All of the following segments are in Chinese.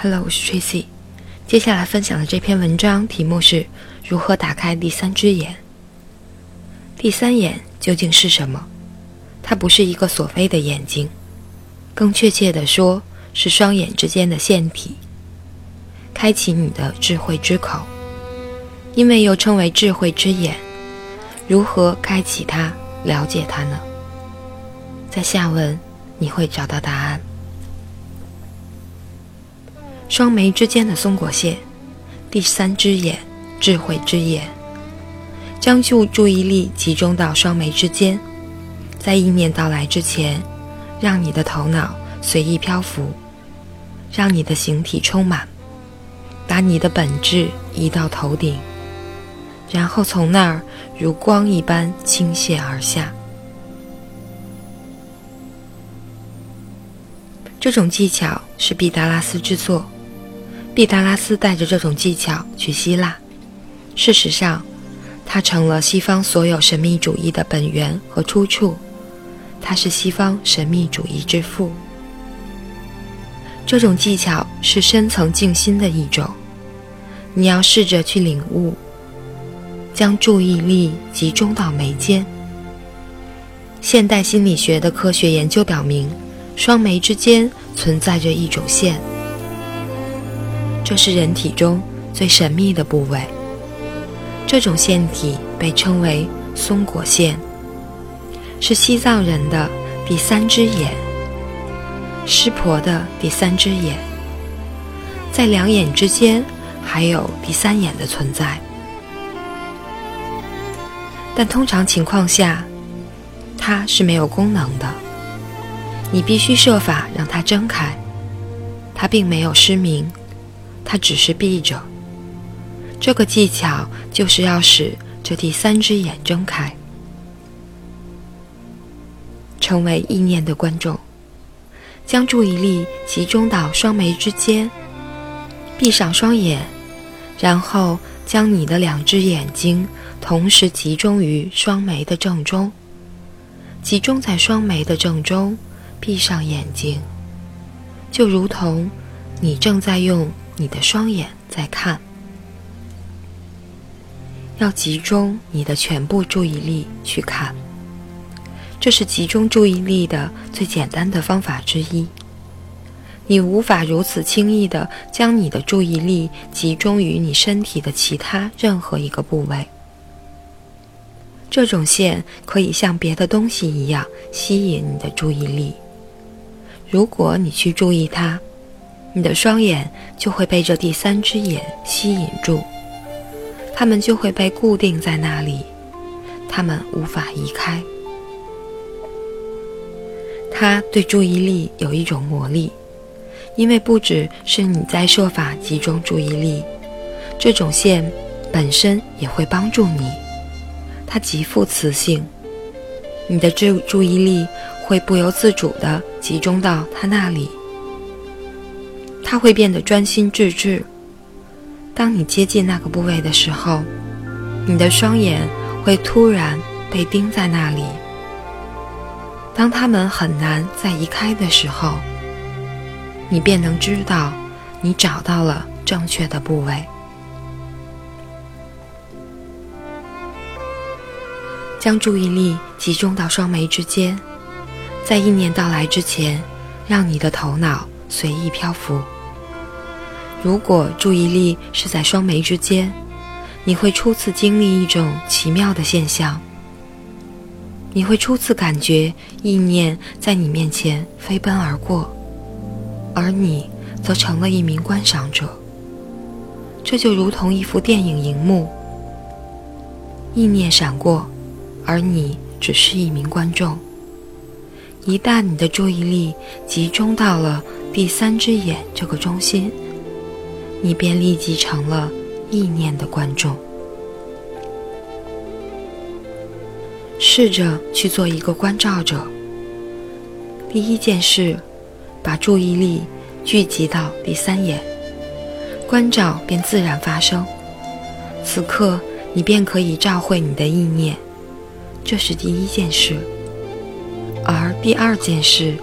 Hello，我是 Tracy。接下来分享的这篇文章题目是如何打开第三只眼。第三眼究竟是什么？它不是一个所谓的眼睛，更确切的说是双眼之间的腺体。开启你的智慧之口，因为又称为智慧之眼。如何开启它、了解它呢？在下文你会找到答案。双眉之间的松果线，第三只眼，智慧之眼。将注注意力集中到双眉之间，在意念到来之前，让你的头脑随意漂浮，让你的形体充满，把你的本质移到头顶，然后从那儿如光一般倾泻而下。这种技巧是毕达拉斯之作。毕达拉斯带着这种技巧去希腊，事实上，他成了西方所有神秘主义的本源和出处。他是西方神秘主义之父。这种技巧是深层静心的一种，你要试着去领悟，将注意力集中到眉间。现代心理学的科学研究表明，双眉之间存在着一种线。这是人体中最神秘的部位。这种腺体被称为松果腺，是西藏人的第三只眼，湿婆的第三只眼。在两眼之间还有第三眼的存在，但通常情况下，它是没有功能的。你必须设法让它睁开，它并没有失明。它只是闭着。这个技巧就是要使这第三只眼睁开，成为意念的观众，将注意力集中到双眉之间，闭上双眼，然后将你的两只眼睛同时集中于双眉的正中，集中在双眉的正中，闭上眼睛，就如同你正在用。你的双眼在看，要集中你的全部注意力去看，这是集中注意力的最简单的方法之一。你无法如此轻易地将你的注意力集中于你身体的其他任何一个部位。这种线可以像别的东西一样吸引你的注意力。如果你去注意它。你的双眼就会被这第三只眼吸引住，它们就会被固定在那里，它们无法移开。它对注意力有一种魔力，因为不只是你在设法集中注意力，这种线本身也会帮助你。它极富磁性，你的注注意力会不由自主地集中到它那里。它会变得专心致志。当你接近那个部位的时候，你的双眼会突然被盯在那里。当他们很难再移开的时候，你便能知道你找到了正确的部位。将注意力集中到双眉之间，在意念到来之前，让你的头脑随意漂浮。如果注意力是在双眉之间，你会初次经历一种奇妙的现象。你会初次感觉意念在你面前飞奔而过，而你则成了一名观赏者。这就如同一幅电影荧幕，意念闪过，而你只是一名观众。一旦你的注意力集中到了第三只眼这个中心。你便立即成了意念的观众。试着去做一个观照者。第一件事，把注意力聚集到第三眼，观照便自然发生。此刻，你便可以照会你的意念，这是第一件事。而第二件事，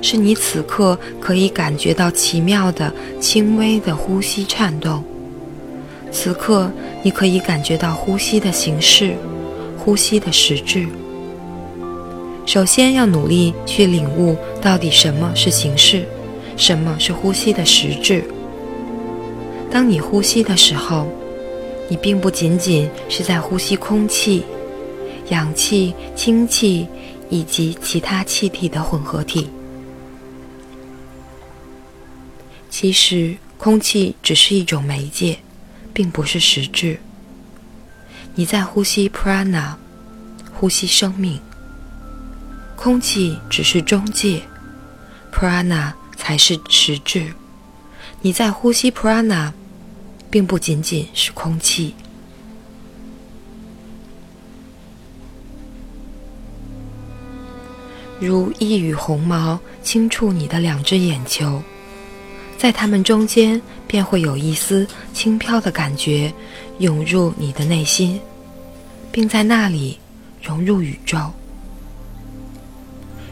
是你此刻可以感觉到奇妙的、轻微的呼吸颤动。此刻，你可以感觉到呼吸的形式，呼吸的实质。首先要努力去领悟到底什么是形式，什么是呼吸的实质。当你呼吸的时候，你并不仅仅是在呼吸空气、氧气、氢气以及其他气体的混合体。其实，空气只是一种媒介。并不是实质。你在呼吸 prana，呼吸生命。空气只是中介，prana 才是实质。你在呼吸 prana，并不仅仅是空气。如一缕红毛轻触你的两只眼球。在它们中间，便会有一丝轻飘的感觉涌入你的内心，并在那里融入宇宙。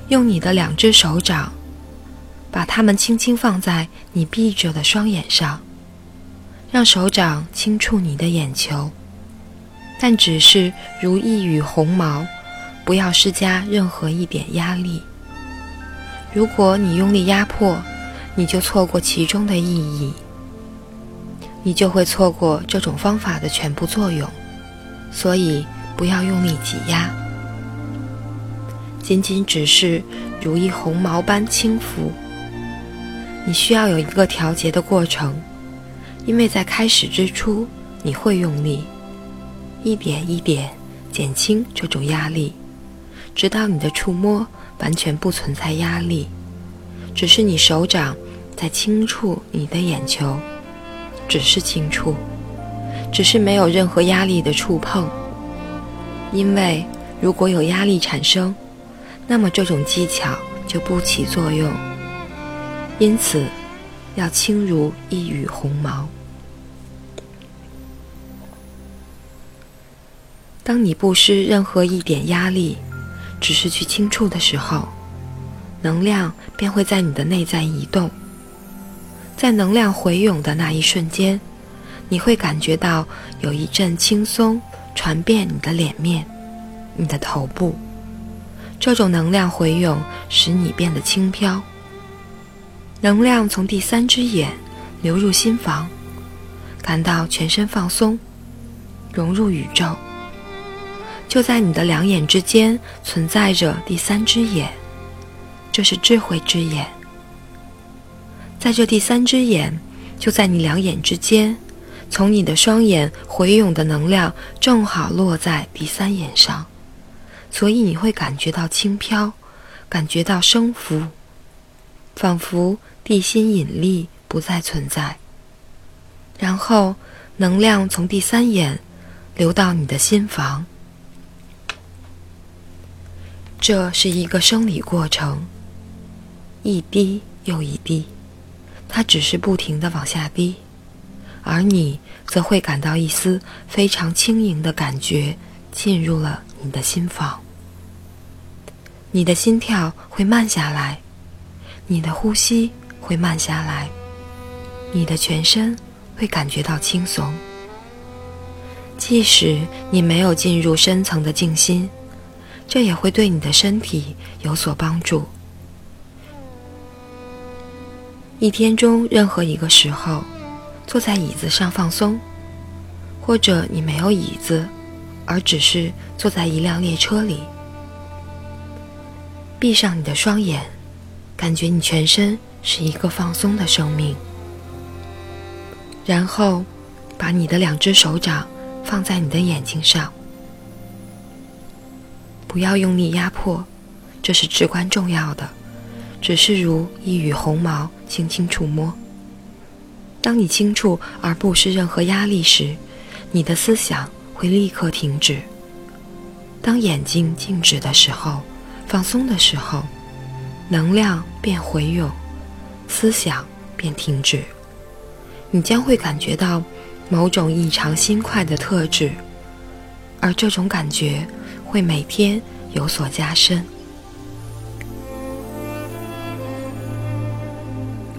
用你的两只手掌，把它们轻轻放在你闭着的双眼上，让手掌轻触你的眼球，但只是如一缕红毛，不要施加任何一点压力。如果你用力压迫，你就错过其中的意义，你就会错过这种方法的全部作用。所以不要用力挤压，仅仅只是如一红毛般轻浮。你需要有一个调节的过程，因为在开始之初你会用力，一点一点减轻这种压力，直到你的触摸完全不存在压力，只是你手掌。在轻触你的眼球，只是轻触，只是没有任何压力的触碰。因为如果有压力产生，那么这种技巧就不起作用。因此，要轻如一羽鸿毛。当你不施任何一点压力，只是去轻触的时候，能量便会在你的内在移动。在能量回涌的那一瞬间，你会感觉到有一阵轻松传遍你的脸面、你的头部。这种能量回涌使你变得轻飘。能量从第三只眼流入心房，感到全身放松，融入宇宙。就在你的两眼之间存在着第三只眼，这是智慧之眼。在这第三只眼，就在你两眼之间，从你的双眼回涌的能量正好落在第三眼上，所以你会感觉到轻飘，感觉到升浮，仿佛地心引力不再存在。然后能量从第三眼流到你的心房，这是一个生理过程，一滴又一滴。它只是不停的往下滴，而你则会感到一丝非常轻盈的感觉进入了你的心房。你的心跳会慢下来，你的呼吸会慢下来，你的全身会感觉到轻松。即使你没有进入深层的静心，这也会对你的身体有所帮助。一天中任何一个时候，坐在椅子上放松，或者你没有椅子，而只是坐在一辆列车里，闭上你的双眼，感觉你全身是一个放松的生命，然后把你的两只手掌放在你的眼睛上，不要用力压迫，这是至关重要的。只是如一缕红毛轻轻触摸。当你轻触而不施任何压力时，你的思想会立刻停止。当眼睛静止的时候，放松的时候，能量便回涌，思想便停止。你将会感觉到某种异常心快的特质，而这种感觉会每天有所加深。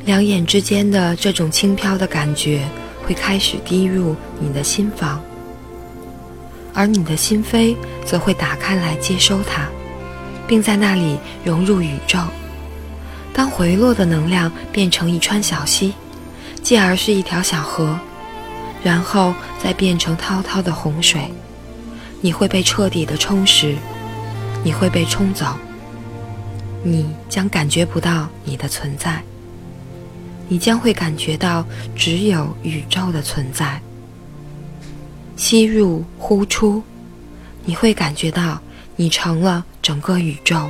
两眼之间的这种轻飘的感觉会开始滴入你的心房，而你的心扉则会打开来接收它，并在那里融入宇宙。当回落的能量变成一川小溪，继而是一条小河，然后再变成滔滔的洪水，你会被彻底的充实，你会被冲走，你将感觉不到你的存在。你将会感觉到只有宇宙的存在。吸入呼出，你会感觉到你成了整个宇宙。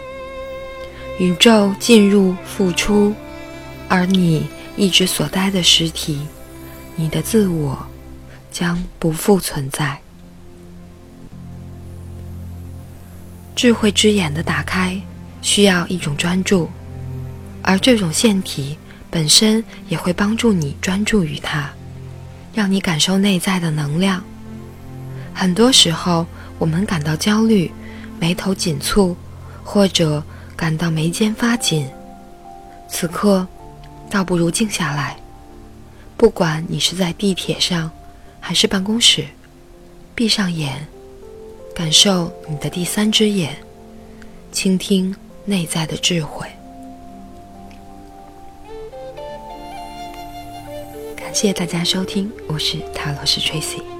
宇宙进入复出，而你一直所待的实体，你的自我，将不复存在。智慧之眼的打开，需要一种专注，而这种腺体。本身也会帮助你专注于它，让你感受内在的能量。很多时候，我们感到焦虑、眉头紧蹙，或者感到眉间发紧。此刻，倒不如静下来。不管你是在地铁上，还是办公室，闭上眼，感受你的第三只眼，倾听内在的智慧。感谢大家收听，我是塔罗师 Tracy。